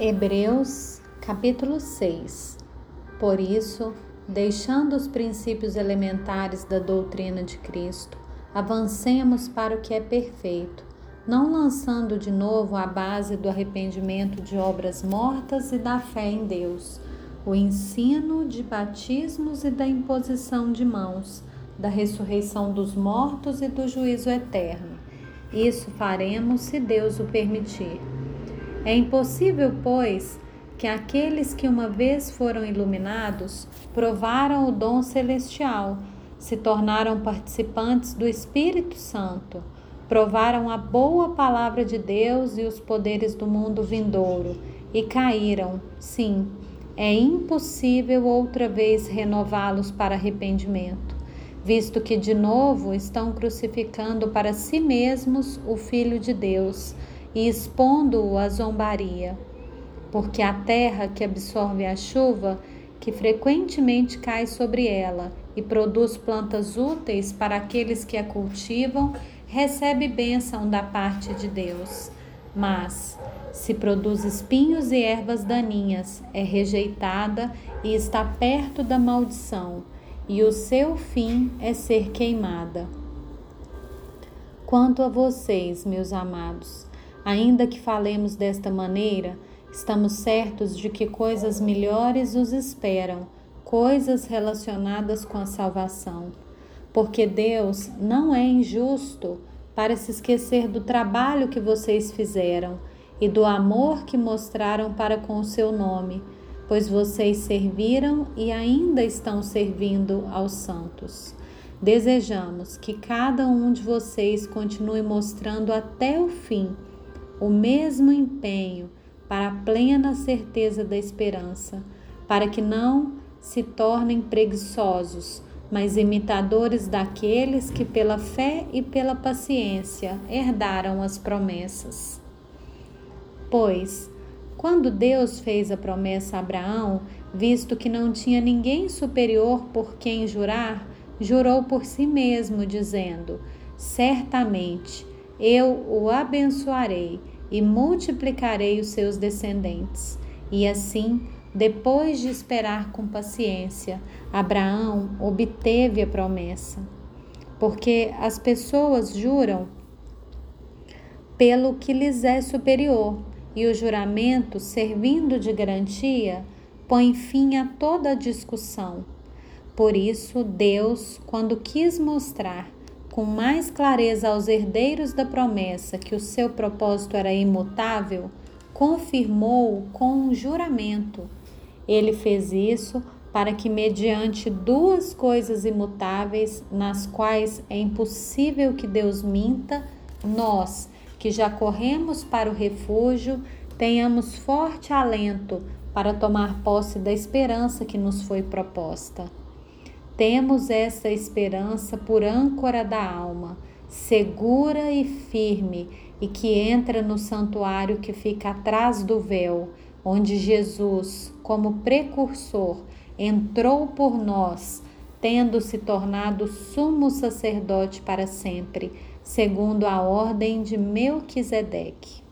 Hebreus capítulo 6 Por isso, deixando os princípios elementares da doutrina de Cristo, avancemos para o que é perfeito, não lançando de novo a base do arrependimento de obras mortas e da fé em Deus, o ensino de batismos e da imposição de mãos, da ressurreição dos mortos e do juízo eterno. Isso faremos se Deus o permitir. É impossível, pois, que aqueles que uma vez foram iluminados provaram o dom celestial se tornaram participantes do Espírito Santo, provaram a boa palavra de Deus e os poderes do mundo vindouro e caíram. Sim, é impossível outra vez renová-los para arrependimento, visto que de novo estão crucificando para si mesmos o Filho de Deus e expondo-o à zombaria. Porque a terra que absorve a chuva, que frequentemente cai sobre ela, e produz plantas úteis para aqueles que a cultivam, recebe bênção da parte de Deus. Mas, se produz espinhos e ervas daninhas, é rejeitada e está perto da maldição, e o seu fim é ser queimada. Quanto a vocês, meus amados, ainda que falemos desta maneira, estamos certos de que coisas melhores os esperam coisas relacionadas com a salvação, porque Deus não é injusto para se esquecer do trabalho que vocês fizeram e do amor que mostraram para com o seu nome, pois vocês serviram e ainda estão servindo aos santos. Desejamos que cada um de vocês continue mostrando até o fim o mesmo empenho para a plena certeza da esperança, para que não se tornem preguiçosos, mas imitadores daqueles que pela fé e pela paciência herdaram as promessas. Pois, quando Deus fez a promessa a Abraão, visto que não tinha ninguém superior por quem jurar, jurou por si mesmo, dizendo: Certamente eu o abençoarei e multiplicarei os seus descendentes. E assim depois de esperar com paciência, Abraão obteve a promessa. Porque as pessoas juram pelo que lhes é superior, e o juramento, servindo de garantia, põe fim a toda discussão. Por isso, Deus, quando quis mostrar com mais clareza aos herdeiros da promessa que o seu propósito era imutável, confirmou com um juramento ele fez isso para que, mediante duas coisas imutáveis, nas quais é impossível que Deus minta, nós, que já corremos para o refúgio, tenhamos forte alento para tomar posse da esperança que nos foi proposta. Temos essa esperança por âncora da alma, segura e firme, e que entra no santuário que fica atrás do véu onde Jesus, como precursor, entrou por nós, tendo se tornado sumo sacerdote para sempre, segundo a ordem de Melquisedeque.